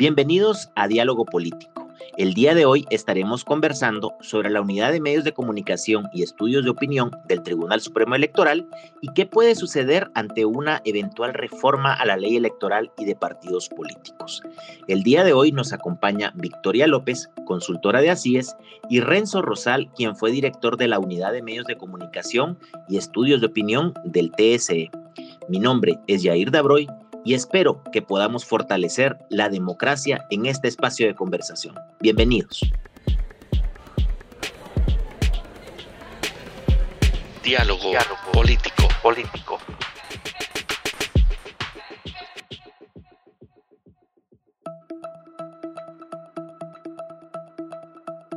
Bienvenidos a Diálogo Político. El día de hoy estaremos conversando sobre la unidad de medios de comunicación y estudios de opinión del Tribunal Supremo Electoral y qué puede suceder ante una eventual reforma a la ley electoral y de partidos políticos. El día de hoy nos acompaña Victoria López, consultora de ACIES, y Renzo Rosal, quien fue director de la unidad de medios de comunicación y estudios de opinión del TSE. Mi nombre es Yair Dabroy y espero que podamos fortalecer la democracia en este espacio de conversación. Bienvenidos. Diálogo, político. político.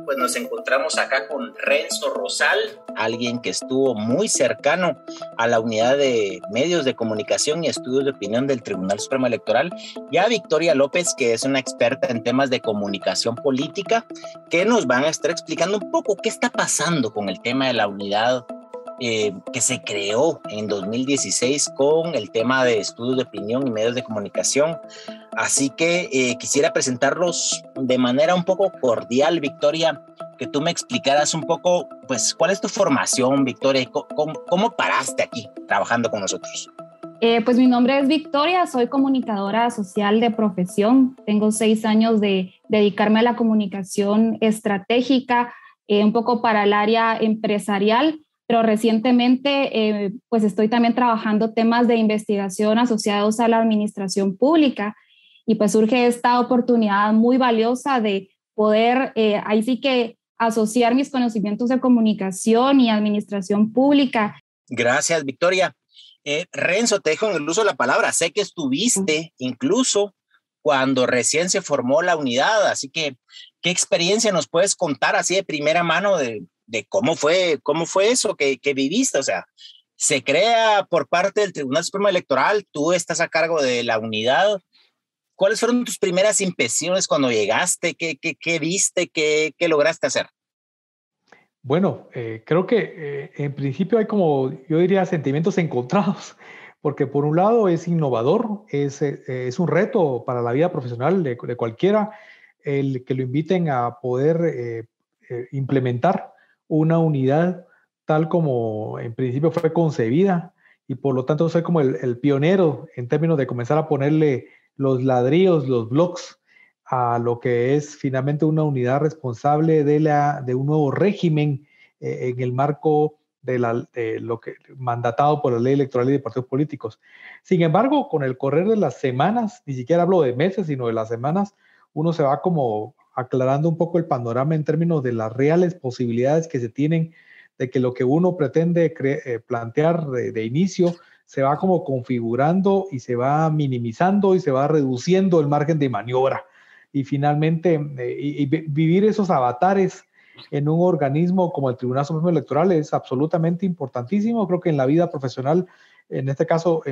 Pues nos encontramos acá con Renzo Rosal, alguien que estuvo muy cercano a la unidad de medios de comunicación y estudios de opinión del Tribunal Supremo Electoral, y a Victoria López, que es una experta en temas de comunicación política, que nos van a estar explicando un poco qué está pasando con el tema de la unidad eh, que se creó en 2016 con el tema de estudios de opinión y medios de comunicación. Así que eh, quisiera presentarlos de manera un poco cordial, Victoria, que tú me explicaras un poco, pues, cuál es tu formación, Victoria, cómo, cómo paraste aquí trabajando con nosotros. Eh, pues mi nombre es Victoria, soy comunicadora social de profesión. Tengo seis años de dedicarme a la comunicación estratégica, un poco para el área empresarial pero recientemente eh, pues estoy también trabajando temas de investigación asociados a la administración pública y pues surge esta oportunidad muy valiosa de poder eh, ahí sí que asociar mis conocimientos de comunicación y administración pública. Gracias, Victoria. Eh, Renzo, te dejo en el uso de la palabra. Sé que estuviste incluso cuando recién se formó la unidad, así que, ¿qué experiencia nos puedes contar así de primera mano de, de cómo fue, cómo fue eso que, que viviste. O sea, se crea por parte del Tribunal Supremo Electoral, tú estás a cargo de la unidad. ¿Cuáles fueron tus primeras impresiones cuando llegaste? ¿Qué, qué, qué viste? ¿Qué, ¿Qué, lograste hacer? Bueno, eh, creo que eh, en principio hay como, yo diría, sentimientos encontrados, porque por un lado es innovador, es, eh, es un reto para la vida profesional de, de cualquiera el que lo inviten a poder implementar una unidad tal como en principio fue concebida y por lo tanto soy como el, pionero en términos de comenzar a ponerle los ladrillos, los blocks a lo que es finalmente una unidad responsable de, la, de un nuevo régimen eh, en el marco de, lo que mandatado por la ley electoral y de partidos políticos. Sin embargo, con el correr de las semanas, ni siquiera hablo de meses, sino de las semanas, uno se va como aclarando un poco el panorama en términos de las reales posibilidades que se tienen de que lo que uno pretende eh, plantear de, inicio se va como configurando y se va minimizando y se va reduciendo el margen de maniobra. Y finalmente, eh, vivir esos avatares en un organismo como el Tribunal Supremo Electoral es absolutamente importantísimo. Creo que en la vida profesional, en este caso,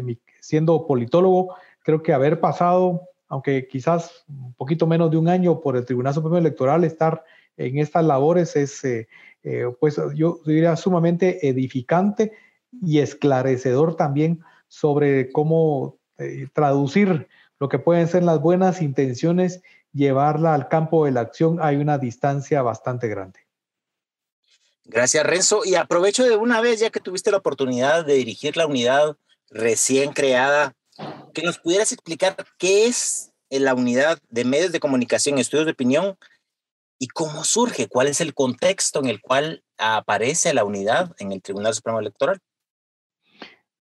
siendo politólogo, creo que haber pasado aunque quizás un poquito menos de un año por el Tribunal Supremo Electoral, estar en estas labores es, eh, eh, pues yo diría, sumamente edificante y esclarecedor también sobre cómo eh, traducir lo que pueden ser las buenas intenciones, llevarla al campo de la acción, hay una distancia bastante grande. Gracias, Renzo. Y aprovecho de una vez, ya que tuviste la oportunidad de dirigir la unidad recién creada que nos pudieras explicar qué es la unidad de medios de comunicación y estudios de opinión y cómo surge, cuál es el contexto en el cual aparece la unidad en el Tribunal Supremo Electoral.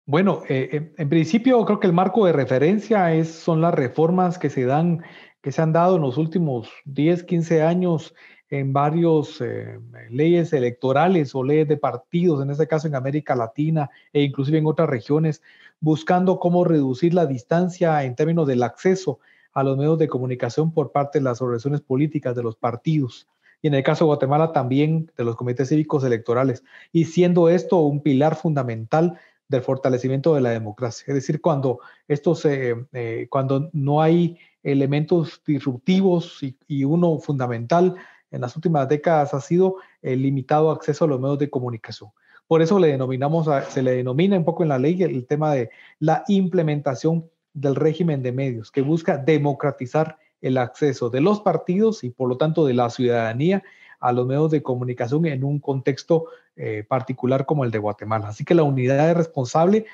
Bueno, eh, en principio creo que el marco de referencia es, son las reformas que se dan, que se han dado en los últimos 10, 15 años en varios eh, leyes electorales o leyes de partidos, en este caso en América Latina e inclusive en otras regiones, buscando cómo reducir la distancia en términos del acceso a los medios de comunicación por parte de las organizaciones políticas de los partidos. Y en el caso de Guatemala también de los comités cívicos electorales. Y siendo esto un pilar fundamental del fortalecimiento de la democracia. Es decir, cuando, esto se, eh, cuando no hay elementos disruptivos y, uno fundamental en las últimas décadas ha sido el limitado acceso a los medios de comunicación. Por eso le denominamos, se le denomina un poco en la ley el tema de la implementación del régimen de medios, que busca democratizar el acceso de los partidos y por lo tanto de la ciudadanía a los medios de comunicación en un contexto eh, particular como el de Guatemala. Así que la unidad es responsable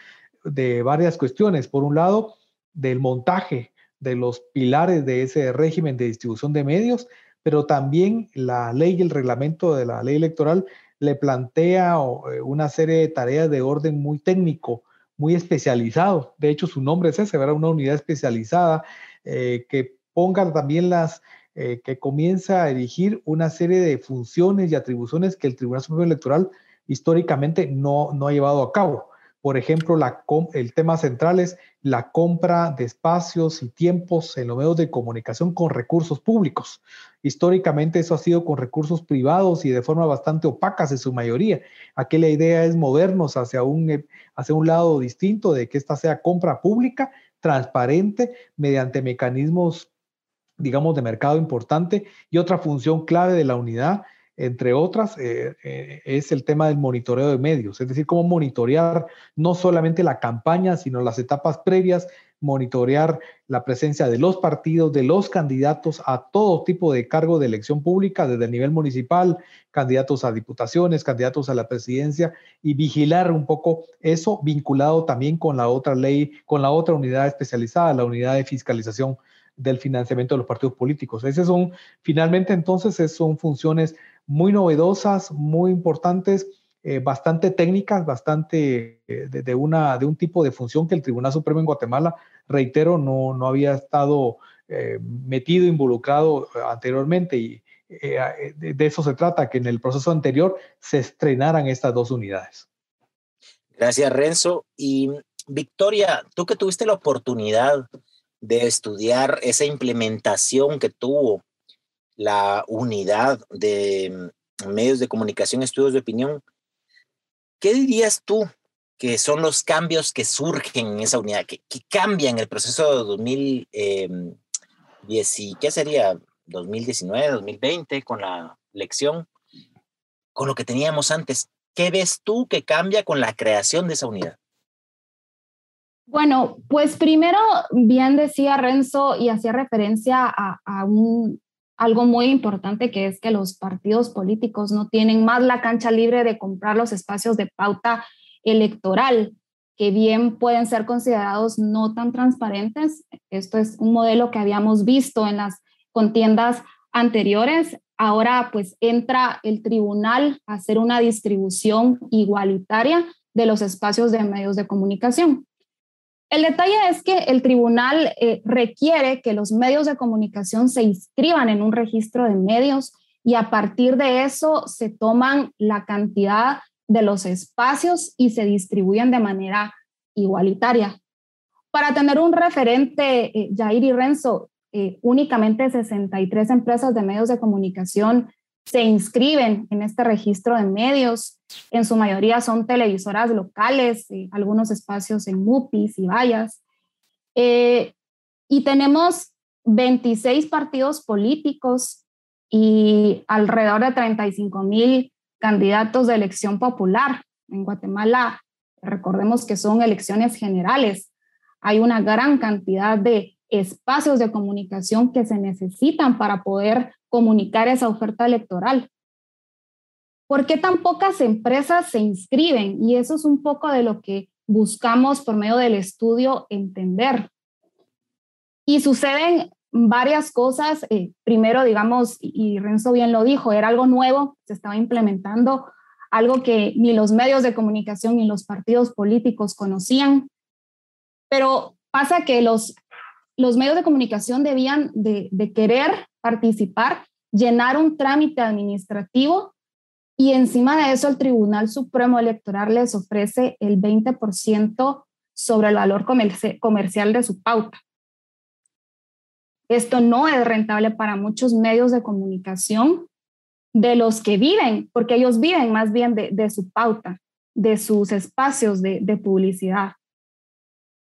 de varias cuestiones. Por un lado, del montaje de los pilares de ese régimen de distribución de medios, pero también la ley y el reglamento de la ley electoral le plantea eh, una serie de tareas de orden muy técnico, muy especializado. De hecho, su nombre es ese, ¿verdad? Una unidad especializada eh, que ponga también las, eh, que comienza a dirigir una serie de funciones y atribuciones que el Tribunal Supremo Electoral históricamente no, no ha llevado a cabo. Por ejemplo, el tema central es la compra de espacios y tiempos en los medios de comunicación con recursos públicos. Históricamente eso ha sido con recursos privados y de forma bastante opacas en su mayoría. Aquí la idea es movernos hacia un, eh, hacia un lado distinto de que esta sea compra pública, transparente, mediante mecanismos, digamos, de mercado importante. Y otra función clave de la unidad entre otras, eh, eh, es el tema del monitoreo de medios, es decir, cómo monitorear no solamente la campaña, sino las etapas previas, monitorear la presencia de los partidos, de los candidatos a todo tipo de cargo de elección pública, desde el nivel municipal, candidatos a diputaciones, candidatos a la presidencia, y vigilar un poco eso vinculado también con la otra ley, con la otra unidad especializada, la unidad de fiscalización del financiamiento de los partidos políticos. Esas son, finalmente, entonces, son funciones muy novedosas, muy importantes, eh, bastante técnicas, bastante eh, de, una, de un tipo de función que el Tribunal Supremo en Guatemala, reitero, no, no había estado eh, metido, involucrado anteriormente y de, de eso se trata, que en el proceso anterior se estrenaran estas dos unidades. Gracias, Renzo. Y Victoria, tú que tuviste la oportunidad de estudiar esa implementación que tuvo la unidad de mm, medios de comunicación, estudios de opinión, ¿qué dirías tú que son los cambios que surgen en esa unidad, que, que cambian el proceso de 2010 em, qué sería 2019, 2020 con la elección, con lo que teníamos antes? ¿Qué ves tú que cambia con la creación de esa unidad? Bueno, pues primero, bien decía Renzo y hacía referencia a, un, algo muy importante que es que los partidos políticos no tienen más la cancha libre de comprar los espacios de pauta electoral, que bien pueden ser considerados no tan transparentes. Esto es un modelo que habíamos visto en las contiendas anteriores. Ahora pues entra el tribunal a hacer una distribución igualitaria de los espacios de medios de comunicación. El detalle es que el tribunal eh, requiere que los medios de comunicación se inscriban en un registro de medios y a partir de eso se toman la cantidad de los espacios y se distribuyen de manera igualitaria. Para tener un referente, eh, Jair y Renzo, eh, únicamente 63 empresas de medios de comunicación se inscriben en este registro de medios. En su mayoría son televisoras locales, eh, algunos espacios en MUPIs y vallas. Eh, y tenemos 26 partidos políticos y alrededor de 35 mil candidatos de elección popular. En Guatemala, recordemos que son elecciones generales. Hay una gran cantidad de espacios de comunicación que se necesitan para poder comunicar esa oferta electoral. ¿Por qué tan pocas empresas se inscriben? Y eso es un poco de lo que buscamos por medio del estudio entender. Y suceden varias cosas. Eh, primero, digamos, y Renzo bien lo dijo, era algo nuevo, se estaba implementando, algo que ni los medios de comunicación ni los partidos políticos conocían. Pero pasa que los los medios de comunicación debían de, querer participar, llenar un trámite administrativo y encima de eso el Tribunal Supremo Electoral les ofrece el 20% sobre el valor comercial de su pauta. Esto no es rentable para muchos medios de comunicación de los que viven, porque ellos viven más bien de, su pauta, de sus espacios de publicidad.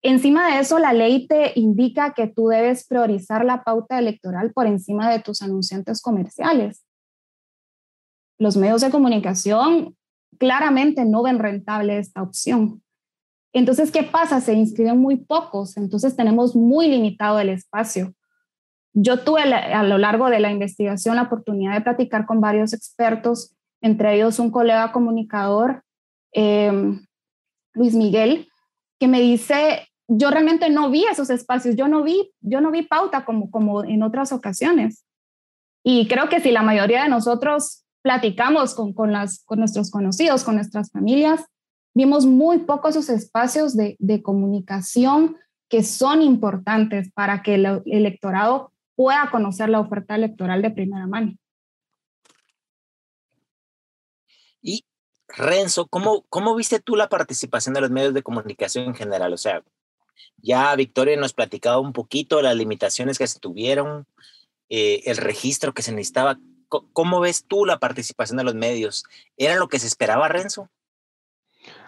Encima de eso, la ley te indica que tú debes priorizar la pauta electoral por encima de tus anunciantes comerciales. Los medios de comunicación claramente no ven rentable esta opción. Entonces, ¿qué pasa? Se inscriben muy pocos, entonces tenemos muy limitado el espacio. yo tuve a lo largo de la investigación la oportunidad de platicar con varios expertos, entre ellos un colega comunicador, em, Luis Miguel, que me dice, yo realmente no vi esos espacios, yo no vi, yo no vi pauta como, como en otras ocasiones. Y creo que si la mayoría de nosotros platicamos con, con, las, con nuestros conocidos, con nuestras familias, vimos muy pocos esos espacios de, de comunicación que son importantes para que el electorado pueda conocer la oferta electoral de primera mano. Y Renzo, ¿cómo, ¿cómo viste tú la participación de los medios de comunicación en general? O sea, ya Victoria nos platicaba un poquito las limitaciones que se tuvieron, eh, el registro que se necesitaba. ¿Cómo ves tú la participación de los medios? ¿Era lo que se esperaba, Renzo?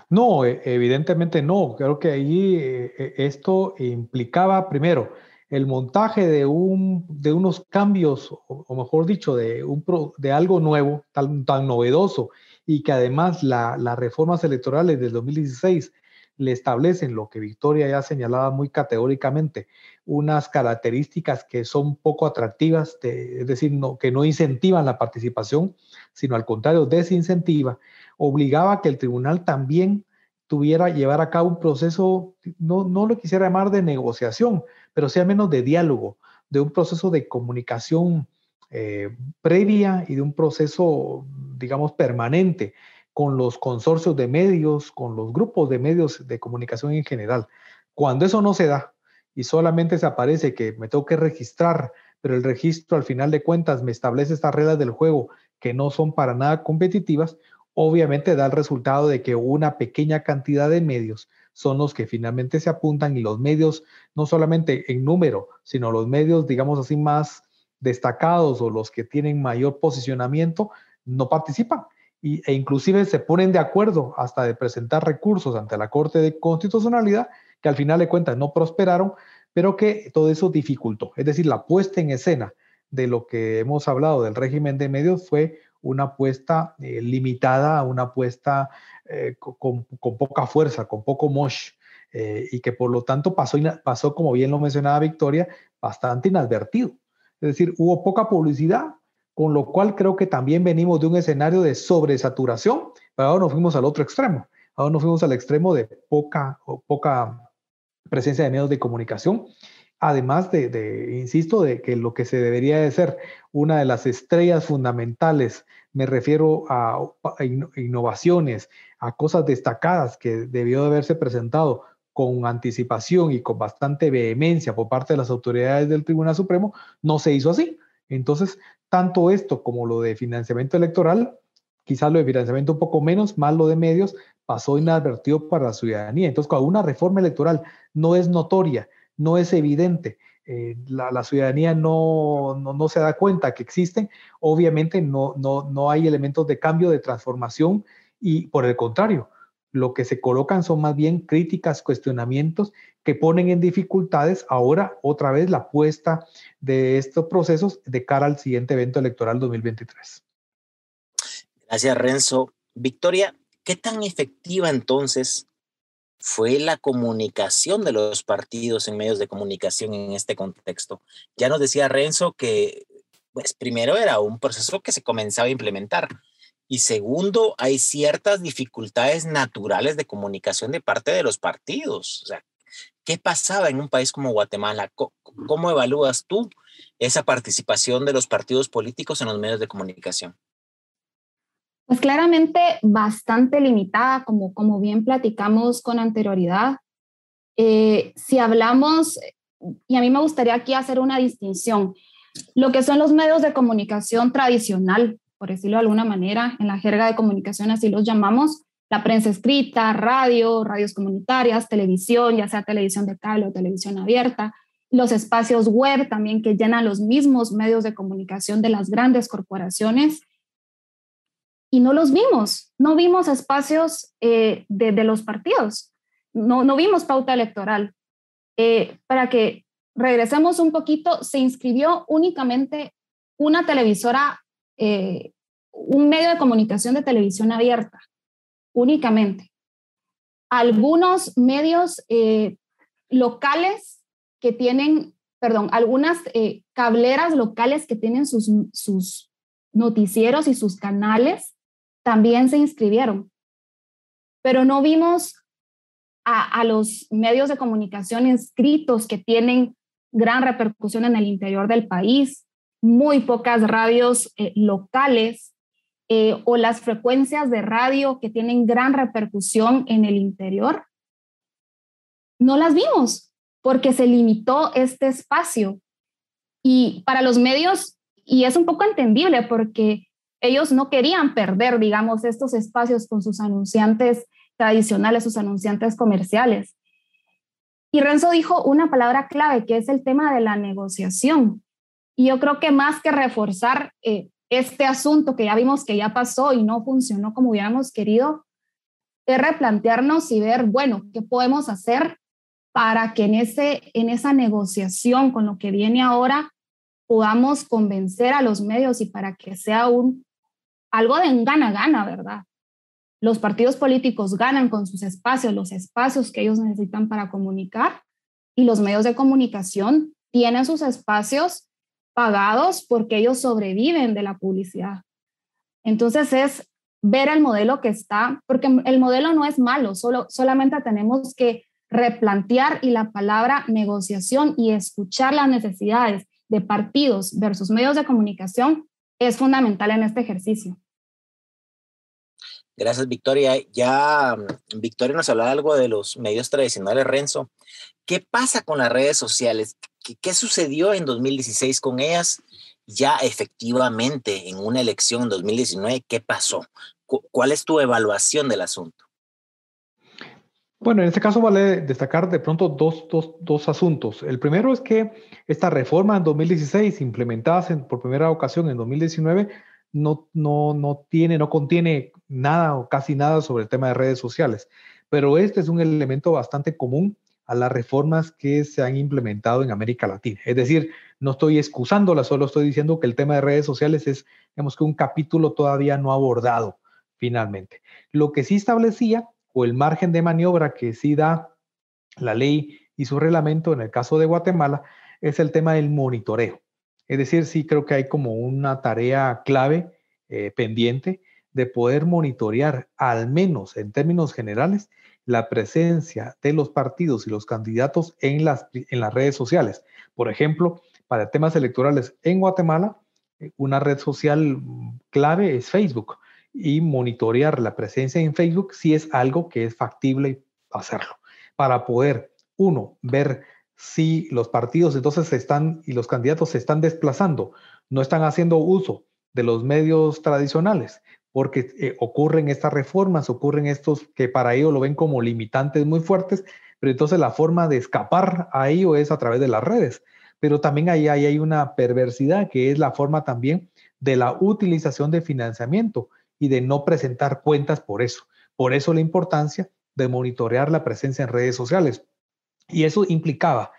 No, e, evidentemente no. Creo que ahí eh, e, esto implicaba, primero, el montaje de, un, de unos cambios, o, mejor dicho, de, un de algo nuevo, tan, tan novedoso, y que además las reformas electorales del 2016 le establecen lo que Victoria ya señalaba muy categóricamente, unas características que son poco atractivas, es decir, que no incentivan la participación, sino al contrario, desincentiva, obligaba a que el tribunal también tuviera llevar a cabo un proceso, no, no lo quisiera llamar de negociación, pero sea menos de diálogo, de un proceso de comunicación eh, previa y de un proceso, digamos, permanente con los consorcios de medios, con los grupos de medios de comunicación en general. Cuando eso no se da y solamente se aparece que me tengo que registrar, pero el registro al final de cuentas me establece estas reglas del juego que no son para nada competitivas, obviamente da el resultado de que una pequeña cantidad de medios son los que finalmente se apuntan y los medios, no solamente en número, sino los medios, digamos así, más destacados o los que tienen mayor posicionamiento, no participan. E inclusive se ponen de acuerdo hasta de presentar recursos ante la Corte de Constitucionalidad, que al final de cuentas no prosperaron, pero que todo eso dificultó. Es decir, la puesta en escena de lo que hemos hablado del régimen de medios fue una apuesta eh, limitada, una apuesta eh, con, poca fuerza, con poco mosh, eh, y que por lo tanto pasó, pasó, como bien lo mencionaba Victoria, bastante inadvertido. Es decir, hubo poca publicidad, con lo cual creo que también venimos de un escenario de sobresaturación, pero ahora nos fuimos al otro extremo. Ahora nos fuimos al extremo de poca, poca presencia de medios de comunicación además de, insisto, de que lo que se debería de ser una de las estrellas fundamentales, me refiero a, innovaciones, a cosas destacadas que debió de haberse presentado con anticipación y con bastante vehemencia por parte de las autoridades del Tribunal Supremo, no se hizo así. Entonces, tanto esto como lo de financiamiento electoral, quizás lo de financiamiento un poco menos, más lo de medios, pasó inadvertido para la ciudadanía. Entonces, cuando una reforma electoral no es notoria, no es evidente, eh, la, ciudadanía no, no, se da cuenta que existen, obviamente no, no, no hay elementos de cambio, de transformación y por el contrario, lo que se colocan son más bien críticas, cuestionamientos que ponen en dificultades ahora otra vez la apuesta de estos procesos de cara al siguiente evento electoral 2023. Gracias, Renzo. Victoria, ¿qué tan efectiva entonces fue la comunicación de los partidos en medios de comunicación en este contexto. Ya nos decía Renzo que, pues primero era un proceso que se comenzaba a implementar y segundo, hay ciertas dificultades naturales de comunicación de parte de los partidos. O sea, ¿qué pasaba en un país como Guatemala? ¿Cómo evalúas tú esa participación de los partidos políticos en los medios de comunicación? Pues claramente bastante limitada, como, como bien platicamos con anterioridad. Eh, si hablamos, y a mí me gustaría aquí hacer una distinción, lo que son los medios de comunicación tradicional, por decirlo de alguna manera, en la jerga de comunicación así los llamamos, la prensa escrita, radio, radios comunitarias, televisión, ya sea televisión de cable o televisión abierta, los espacios web también que llenan los mismos medios de comunicación de las grandes corporaciones y no los vimos, no vimos espacios eh, de, los partidos, no, no vimos pauta electoral. Eh, para que regresemos un poquito, se inscribió únicamente una televisora, eh, un medio de comunicación de televisión abierta, únicamente. Algunos medios locales que tienen perdón, algunas eh, cableras locales que tienen sus, sus noticieros y sus canales también se inscribieron. Pero no vimos a, los medios de comunicación inscritos que tienen gran repercusión en el interior del país, muy pocas radios eh, locales eh, o las frecuencias de radio que tienen gran repercusión en el interior. No las vimos porque se limitó este espacio. Y para los medios, y es un poco entendible porque ellos no querían perder, digamos, estos espacios con sus anunciantes tradicionales, sus anunciantes comerciales. Y Renzo dijo una palabra clave, que es el tema de la negociación. Y yo creo que más que reforzar eh, este asunto que ya vimos que ya pasó y no funcionó como hubiéramos querido, es replantearnos y ver, bueno, ¿qué podemos hacer para que en, ese, en esa negociación con lo que viene ahora podamos convencer a los medios y para que sea un, algo de gana-gana, ¿verdad? Los partidos políticos ganan con sus espacios, los espacios que ellos necesitan para comunicar, y los medios de comunicación tienen sus espacios pagados porque ellos sobreviven de la publicidad. Entonces es ver el modelo que está, porque el modelo no es malo, solo, solamente tenemos que replantear y la palabra negociación y escuchar las necesidades de partidos versus medios de comunicación es fundamental en este ejercicio. Gracias, Victoria. Ya mm, Victoria nos hablaba algo de los medios tradicionales, Renzo. ¿Qué pasa con las redes sociales? ¿Qué, sucedió en 2016 con ellas? Ya efectivamente en una elección en 2019, ¿qué pasó? ¿Cuál es tu evaluación del asunto? Bueno, en este caso vale destacar de pronto dos, dos, dos asuntos. El primero es que esta reforma en 2016, implementada por primera ocasión en 2019, no, no, no tiene, no contiene nada o casi nada sobre el tema de redes sociales, pero este es un elemento bastante común a las reformas que se han implementado en América Latina. Es decir, no estoy excusándola, solo estoy diciendo que el tema de redes sociales es, digamos que un capítulo todavía no abordado finalmente. Lo que sí establecía, o el margen de maniobra que sí da la ley y su reglamento en el caso de Guatemala, es el tema del monitoreo. Es decir, sí creo que hay como una tarea clave eh, pendiente de poder monitorear, al menos en términos generales, la presencia de los partidos y los candidatos en las, en las redes sociales. Por ejemplo, para temas electorales en Guatemala, eh, una red social clave es Facebook y monitorear la presencia en Facebook si es algo que es factible hacerlo, para poder, uno, ver si los partidos entonces están y los candidatos se están desplazando, no están haciendo uso de los medios tradicionales, porque eh, ocurren estas reformas, ocurren estos que para ello lo ven como limitantes muy fuertes, pero entonces la forma de escapar a ello es a través de las redes. Pero también ahí, ahí hay una perversidad que es la forma también de la utilización de financiamiento y de no presentar cuentas por eso. Por eso la importancia de monitorear la presencia en redes sociales. Y eso implicaba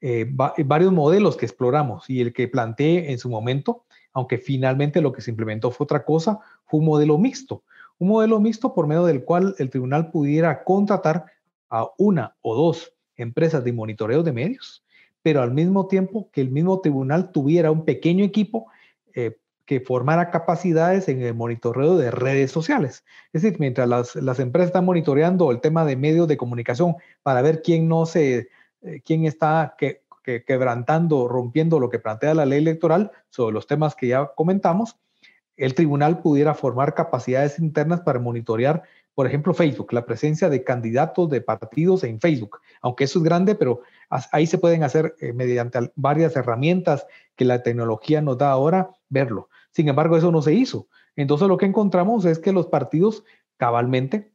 eh, varios modelos que exploramos y el que planteé en su momento, aunque finalmente lo que se implementó fue otra cosa, fue un modelo mixto. Un modelo mixto por medio del cual el tribunal pudiera contratar a una o dos empresas de monitoreo de medios, pero al mismo tiempo que el mismo tribunal tuviera un pequeño equipo eh, que formara capacidades en el monitoreo de redes sociales. Es decir, mientras las, empresas están monitoreando el tema de medios de comunicación para ver quién no se, eh, quién está que, quebrantando, rompiendo lo que plantea la ley electoral sobre los temas que ya comentamos, el tribunal pudiera formar capacidades internas para monitorear, por ejemplo, Facebook, la presencia de candidatos de partidos en Facebook. Aunque eso es grande, pero ahí se pueden hacer eh, mediante varias herramientas que la tecnología nos da ahora, verlo. Sin embargo, eso no se hizo. Entonces lo que encontramos es que los partidos cabalmente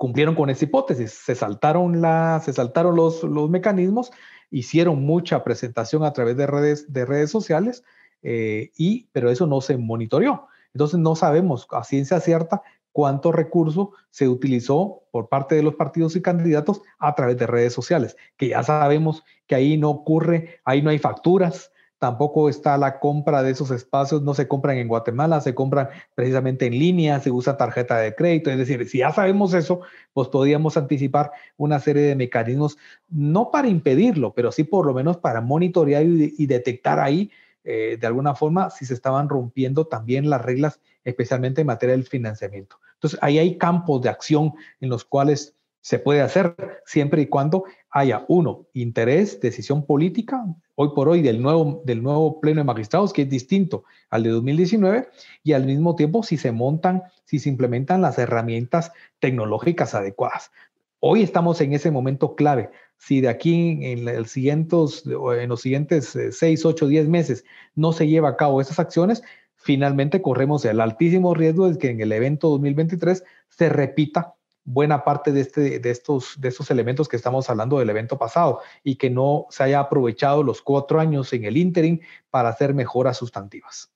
cumplieron con esa hipótesis, se saltaron, la, se saltaron los, los mecanismos, hicieron mucha presentación a través de redes, de redes sociales, eh, y, pero eso no se monitoreó. Entonces no sabemos a ciencia cierta cuánto recurso se utilizó por parte de los partidos y candidatos a través de redes sociales, que ya sabemos que ahí no ocurre, ahí no hay facturas, tampoco está la compra de esos espacios, no se compran en Guatemala, se compran precisamente en línea, se usa tarjeta de crédito, es decir, si ya sabemos eso, pues podríamos anticipar una serie de mecanismos, no para impedirlo, pero sí por lo menos para monitorear y, detectar ahí eh, de alguna forma si se estaban rompiendo también las reglas, especialmente en materia del financiamiento. Entonces, ahí hay campos de acción en los cuales se puede hacer siempre y cuando haya, uno, interés, decisión política, hoy por hoy del nuevo, del nuevo Pleno de Magistrados, que es distinto al de 2019, y al mismo tiempo si se montan, si se implementan las herramientas tecnológicas adecuadas. Hoy estamos en ese momento clave. Si de aquí en, el siguientes, en los siguientes 6, 8, 10 meses no se lleva a cabo esas acciones, finalmente corremos el altísimo riesgo de que en el evento 2023 se repita buena parte de, este, de, estos, de estos elementos que estamos hablando del evento pasado y que no se haya aprovechado los cuatro años en el interim para hacer mejoras sustantivas.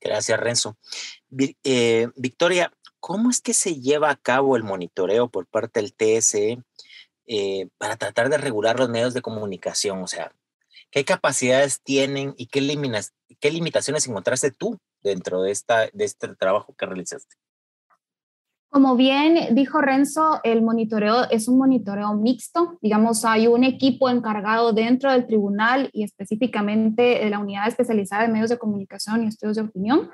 Gracias, Renzo. Eh, Victoria, ¿cómo es que se lleva a cabo el monitoreo por parte del TSE eh, para tratar de regular los medios de comunicación? O sea, ¿qué capacidades tienen y qué, qué limitaciones encontraste tú dentro de, esta, de este trabajo que realizaste? Como bien dijo Renzo, el monitoreo es un monitoreo mixto. Digamos, hay un equipo encargado dentro del tribunal y específicamente de la unidad especializada de medios de comunicación y estudios de opinión,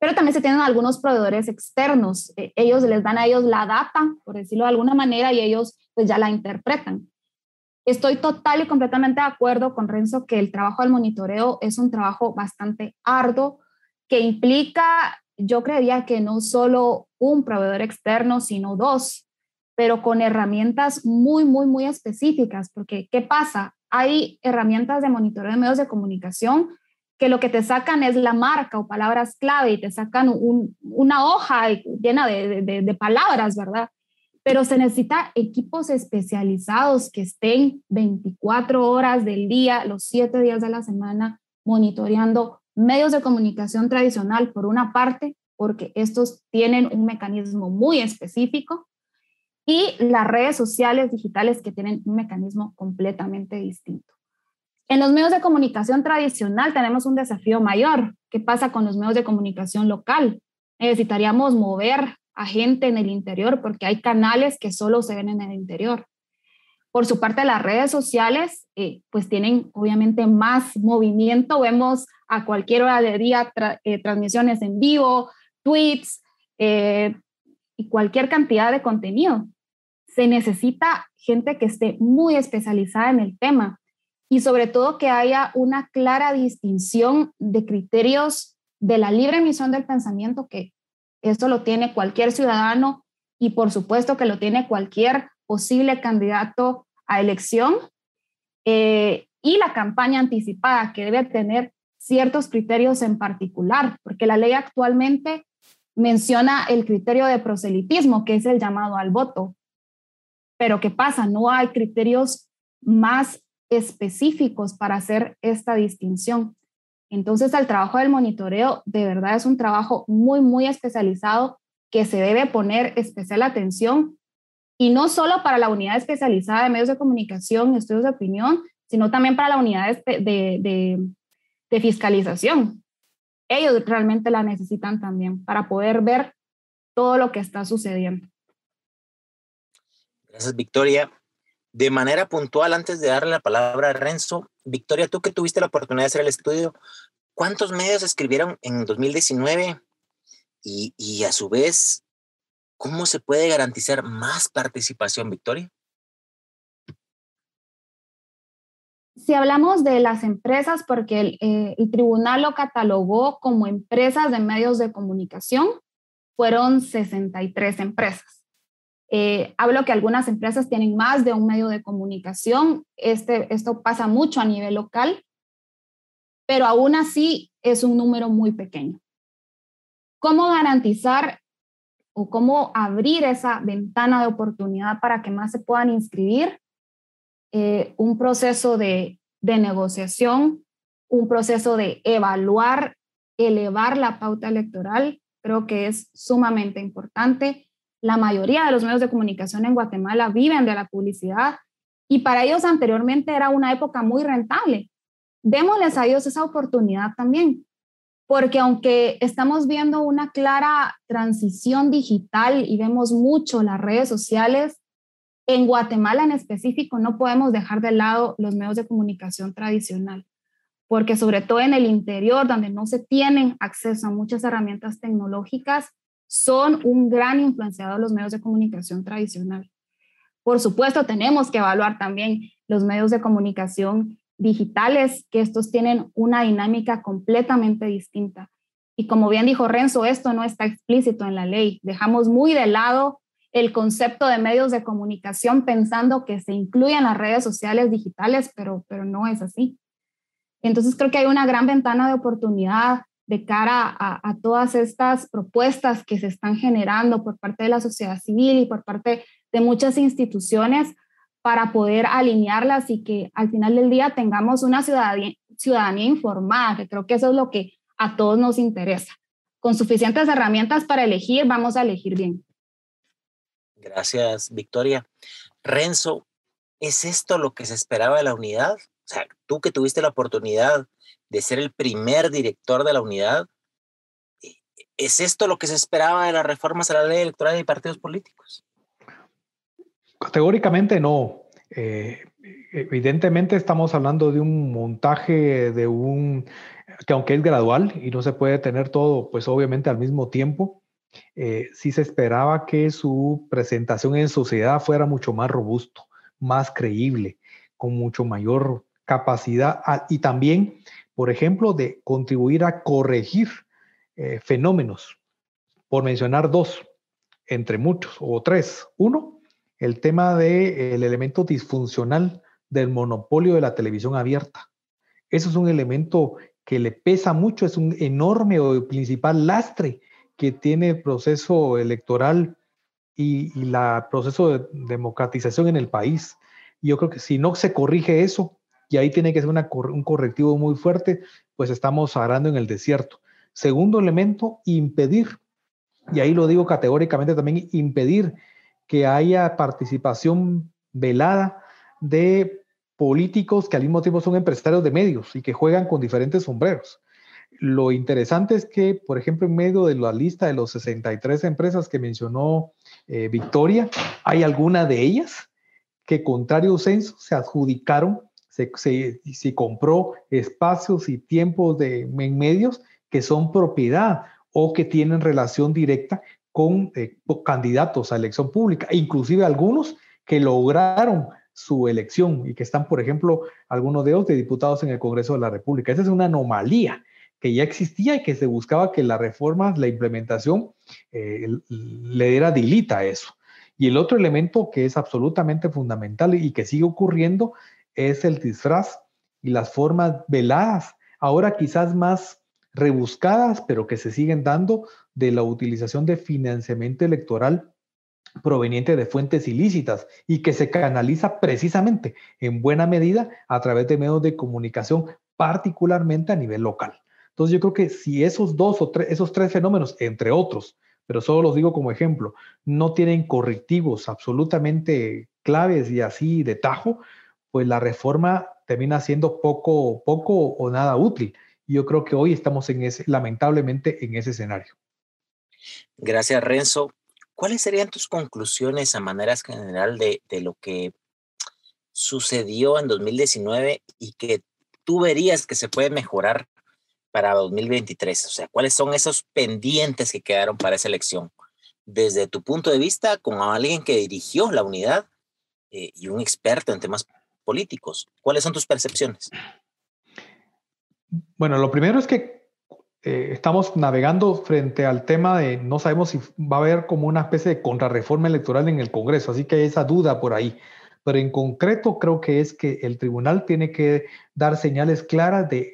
pero también se tienen algunos proveedores externos. Eh, ellos les dan a ellos la data, por decirlo de alguna manera, y ellos pues ya la interpretan. Estoy total y completamente de acuerdo con Renzo que el trabajo del monitoreo es un trabajo bastante arduo que implica yo creería que no solo un proveedor externo, sino dos, pero con herramientas muy, muy, muy específicas, porque ¿qué pasa? Hay herramientas de monitoreo de medios de comunicación que lo que te sacan es la marca o palabras clave y te sacan una hoja llena de, palabras, ¿verdad? Pero se necesita equipos especializados que estén 24 horas del día, los 7 días de la semana, monitoreando medios de comunicación tradicional, por una parte, porque estos tienen un mecanismo muy específico, y las redes sociales digitales que tienen un mecanismo completamente distinto. En los medios de comunicación tradicional tenemos un desafío mayor. ¿Qué pasa con los medios de comunicación local? Necesitaríamos mover a gente en el interior porque hay canales que solo se ven en el interior. Por su parte, las redes sociales, eh, pues tienen obviamente más movimiento. Vemos a cualquier hora del día eh, transmisiones en vivo, tweets eh, y cualquier cantidad de contenido. Se necesita gente que esté muy especializada en el tema y sobre todo que haya una clara distinción de criterios de la libre emisión del pensamiento, que eso lo tiene cualquier ciudadano y por supuesto que lo tiene cualquier posible candidato a elección, eh, y la campaña anticipada, que debe tener ciertos criterios en particular, porque la ley actualmente menciona el criterio de proselitismo, que es el llamado al voto. Pero ¿qué pasa? No hay criterios más específicos para hacer esta distinción. Entonces, el trabajo del monitoreo de verdad es un trabajo muy, muy especializado que se debe poner especial atención y no solo para la unidad especializada de medios de comunicación y estudios de opinión, sino también para la unidad de, de fiscalización. Ellos realmente la necesitan también para poder ver todo lo que está sucediendo. Gracias, Victoria. De manera puntual, antes de darle la palabra a Renzo, Victoria, tú que tuviste la oportunidad de hacer el estudio, ¿cuántos medios escribieron en 2019? Y, y a su vez, ¿Cómo se puede garantizar más participación, Victoria? Si hablamos de las empresas, porque el, eh, tribunal lo catalogó como empresas de medios de comunicación, fueron 63 empresas. Eh, hablo que algunas empresas tienen más de un medio de comunicación, este, esto pasa mucho a nivel local, pero aún así es un número muy pequeño. ¿Cómo garantizar o cómo abrir esa ventana de oportunidad para que más se puedan inscribir, eh, un proceso de, de negociación, un proceso de evaluar, elevar la pauta electoral, creo que es sumamente importante. La mayoría de los medios de comunicación en Guatemala viven de la publicidad y para ellos anteriormente era una época muy rentable. démosles a ellos esa oportunidad también, porque aunque estamos viendo una clara transición digital y vemos mucho las redes sociales, en Guatemala en específico no podemos dejar de lado los medios de comunicación tradicional, porque sobre todo en el interior, donde no se tienen acceso a muchas herramientas tecnológicas, son un gran influenciador los medios de comunicación tradicional. Por supuesto, tenemos que evaluar también los medios de comunicación digitales, que estos tienen una dinámica completamente distinta. Y como bien dijo Renzo, esto no está explícito en la ley. Dejamos muy de lado el concepto de medios de comunicación pensando que se incluyen las redes sociales digitales, pero, pero no es así. Entonces creo que hay una gran ventana de oportunidad de cara a, todas estas propuestas que se están generando por parte de la sociedad civil y por parte de muchas instituciones para poder alinearlas y que al final del día tengamos una ciudadanía, ciudadanía informada, que creo que eso es lo que a todos nos interesa. Con suficientes herramientas para elegir, vamos a elegir bien. Gracias, Victoria. Renzo, ¿es esto lo que se esperaba de la unidad? O sea, tú que tuviste la oportunidad de ser el primer director de la unidad, ¿es esto lo que se esperaba de las reformas a la ley electoral y partidos políticos? Categóricamente no. Eh, evidentemente estamos hablando de un montaje de un que aunque es gradual y no se puede tener todo, pues obviamente al mismo tiempo, eh, sí se esperaba que su presentación en sociedad fuera mucho más robusto, más creíble, con mucho mayor capacidad y también, por ejemplo, de contribuir a corregir eh, fenómenos, por mencionar dos, entre muchos, o tres. Uno, el tema del elemento disfuncional del monopolio de la televisión abierta. Eso es un elemento que le pesa mucho, es un enorme o principal lastre que tiene el proceso electoral y, el proceso de democratización en el país. Y yo creo que si no se corrige eso, y ahí tiene que ser un correctivo muy fuerte, pues estamos arando en el desierto. Segundo elemento, impedir, y ahí lo digo categóricamente también, impedir que haya participación velada de políticos que al mismo tiempo son empresarios de medios y que juegan con diferentes sombreros. Lo interesante es que, por ejemplo, en medio de la lista de los 63 empresas que mencionó eh, Victoria, hay alguna de ellas que, contrario censo, se adjudicaron, se, compró espacios y tiempos de, en medios que son propiedad o que tienen relación directa con eh, candidatos a elección pública, inclusive algunos que lograron su elección y que están, por ejemplo, algunos de ellos de diputados en el Congreso de la República. Esa es una anomalía que ya existía y que se buscaba que la reforma, la implementación, eh, le diera dilita a eso. Y el otro elemento que es absolutamente fundamental y que sigue ocurriendo es el disfraz y las formas veladas, ahora quizás más rebuscadas, pero que se siguen dando de la utilización de financiamiento electoral proveniente de fuentes ilícitas y que se canaliza precisamente en buena medida a través de medios de comunicación, particularmente a nivel local. Entonces yo creo que si esos dos o tres, esos tres fenómenos, entre otros, pero solo los digo como ejemplo, no tienen correctivos absolutamente claves y así de tajo, pues la reforma termina siendo poco, poco o nada útil. Yo creo que hoy estamos en ese, lamentablemente en ese escenario. Gracias, Renzo. ¿Cuáles serían tus conclusiones a manera general de lo que sucedió en 2019 y que tú verías que se puede mejorar para 2023? O sea, ¿cuáles son esos pendientes que quedaron para esa elección? Desde tu punto de vista, como alguien que dirigió la unidad eh, y un experto en temas políticos, ¿cuáles son tus percepciones? Bueno, lo primero es que eh, estamos navegando frente al tema de no sabemos si va a haber como una especie de contrarreforma electoral en el Congreso, así que hay esa duda por ahí. Pero en concreto creo que es que el tribunal tiene que dar señales claras de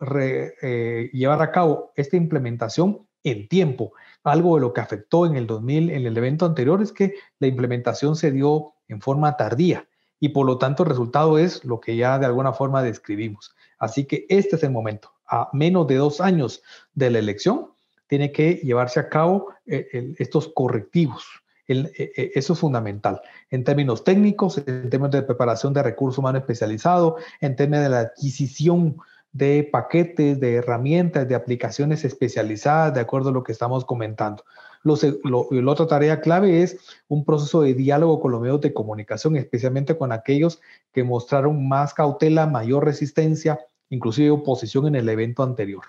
eh, llevar a cabo esta implementación en tiempo. Algo de lo que afectó en el 2000, en el evento anterior, es que la implementación se dio en forma tardía y por lo tanto el resultado es lo que ya de alguna forma describimos. Así que este es el momento. A menos de dos años de la elección, tiene que llevarse a cabo eh, estos correctivos e, e, eso es fundamental en términos técnicos, en términos de preparación de recursos humanos especializado, en términos de la adquisición de paquetes, de herramientas, de aplicaciones especializadas, de acuerdo a lo que estamos comentando. la otra tarea clave es un proceso de diálogo con los medios de comunicación, especialmente con aquellos que mostraron más cautela, mayor resistencia, inclusive oposición en el evento anterior.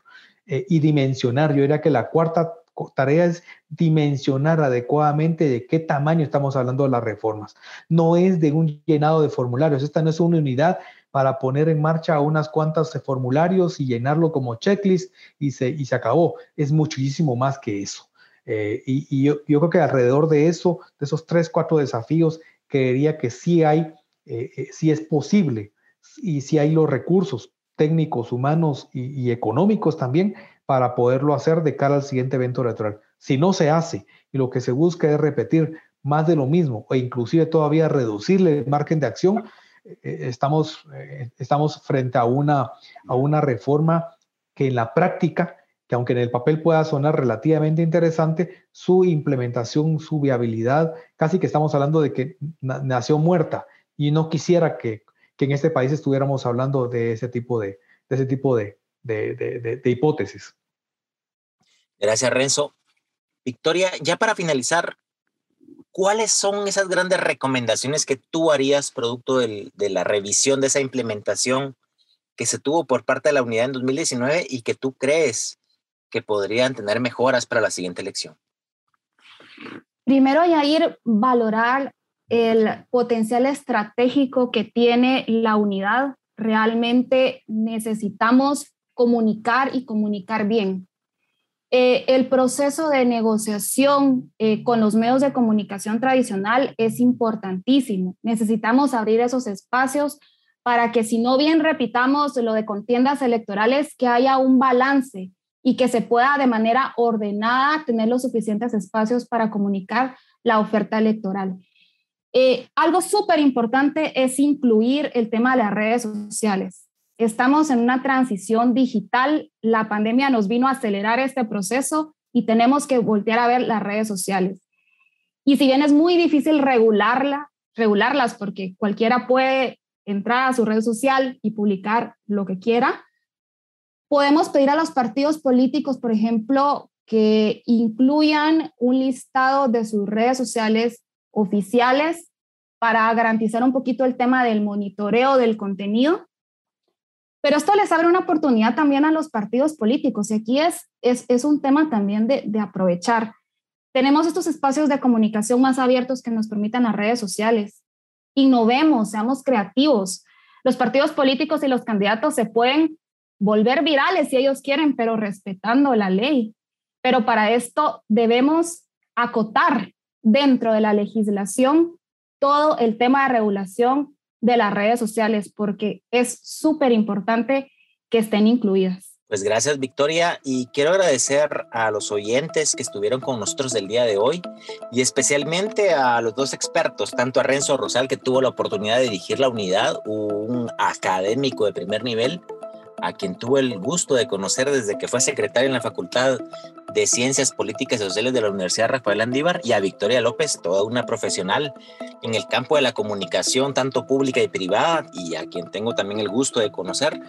Eh, y dimensionar, yo diría que la cuarta tarea es dimensionar adecuadamente de qué tamaño estamos hablando de las reformas. No es de un llenado de formularios, esta no es una unidad para poner en marcha unas cuantas formularios y llenarlo como checklist y se, y se acabó. Es muchísimo más que eso. Eh, y, yo, creo que alrededor de eso, de esos tres, cuatro desafíos, creería que sí hay, eh, eh, sí es posible y sí hay los recursos técnicos, humanos y, económicos también para poderlo hacer de cara al siguiente evento electoral. Si no se hace y lo que se busca es repetir más de lo mismo o inclusive todavía reducirle el margen de acción, eh, estamos, eh, estamos frente a una, a una reforma que en la práctica, que aunque en el papel pueda sonar relativamente interesante, su implementación, su viabilidad, casi que estamos hablando de que nació muerta y no quisiera que, que, en este país estuviéramos hablando de ese tipo de, de ese tipo de, de, de hipótesis. Gracias, Renzo. Victoria, ya para finalizar, ¿cuáles son esas grandes recomendaciones que tú harías producto de la revisión de esa implementación que se tuvo por parte de la unidad en 2019 y que tú crees que podrían tener mejoras para la siguiente elección? Primero, Yair, valorar el potencial estratégico que tiene la unidad. Realmente necesitamos comunicar y comunicar bien. Eh, el proceso de negociación eh, con los medios de comunicación tradicional es importantísimo. Necesitamos abrir esos espacios para que si no bien repitamos lo de contiendas electorales, que haya un balance y que se pueda de manera ordenada tener los suficientes espacios para comunicar la oferta electoral. Eh, algo súper importante es incluir el tema de las redes sociales. Estamos en una transición digital. La pandemia nos vino a acelerar este proceso y tenemos que voltear a ver las redes sociales. Y si bien es muy difícil regularla, regularlas porque cualquiera puede entrar a su red social y publicar lo que quiera, podemos pedir a los partidos políticos, por ejemplo, que incluyan un listado de sus redes sociales oficiales para garantizar un poquito el tema del monitoreo del contenido pero esto les abre una oportunidad también a los partidos políticos y aquí es, es, un tema también de, de, aprovechar. Tenemos estos espacios de comunicación más abiertos que nos permitan las redes sociales. Innovemos, seamos creativos. Los partidos políticos y los candidatos se pueden volver virales si ellos quieren, pero respetando la ley. Pero para esto debemos acotar dentro de la legislación todo el tema de regulación de las redes sociales porque es súper importante que estén incluidas. Pues gracias Victoria y quiero agradecer a los oyentes que estuvieron con nosotros el día de hoy y especialmente a los dos expertos, tanto a Renzo Rosal que tuvo la oportunidad de dirigir la unidad, un académico de primer nivel, a quien tuve el gusto de conocer desde que fue secretario en la Facultad de Ciencias Políticas y Sociales de la Universidad Rafael Andívar, y a Victoria López, toda una profesional en el campo de la comunicación, tanto pública y privada, y a quien tengo también el gusto de conocer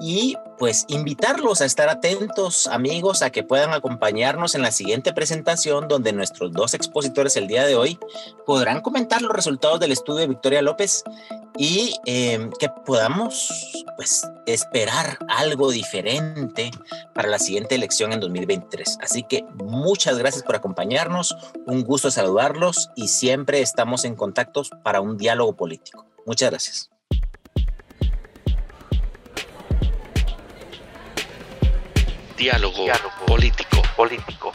y pues invitarlos a estar atentos, amigos, a que puedan acompañarnos en la siguiente presentación donde nuestros dos expositores el día de hoy podrán comentar los resultados del estudio de Victoria López y em, que podamos pues esperar algo diferente para la siguiente elección en 2023. Así que muchas gracias por acompañarnos, un gusto saludarlos y siempre estamos en contacto para un diálogo político. Muchas gracias. Diálogo, Diálogo político. político.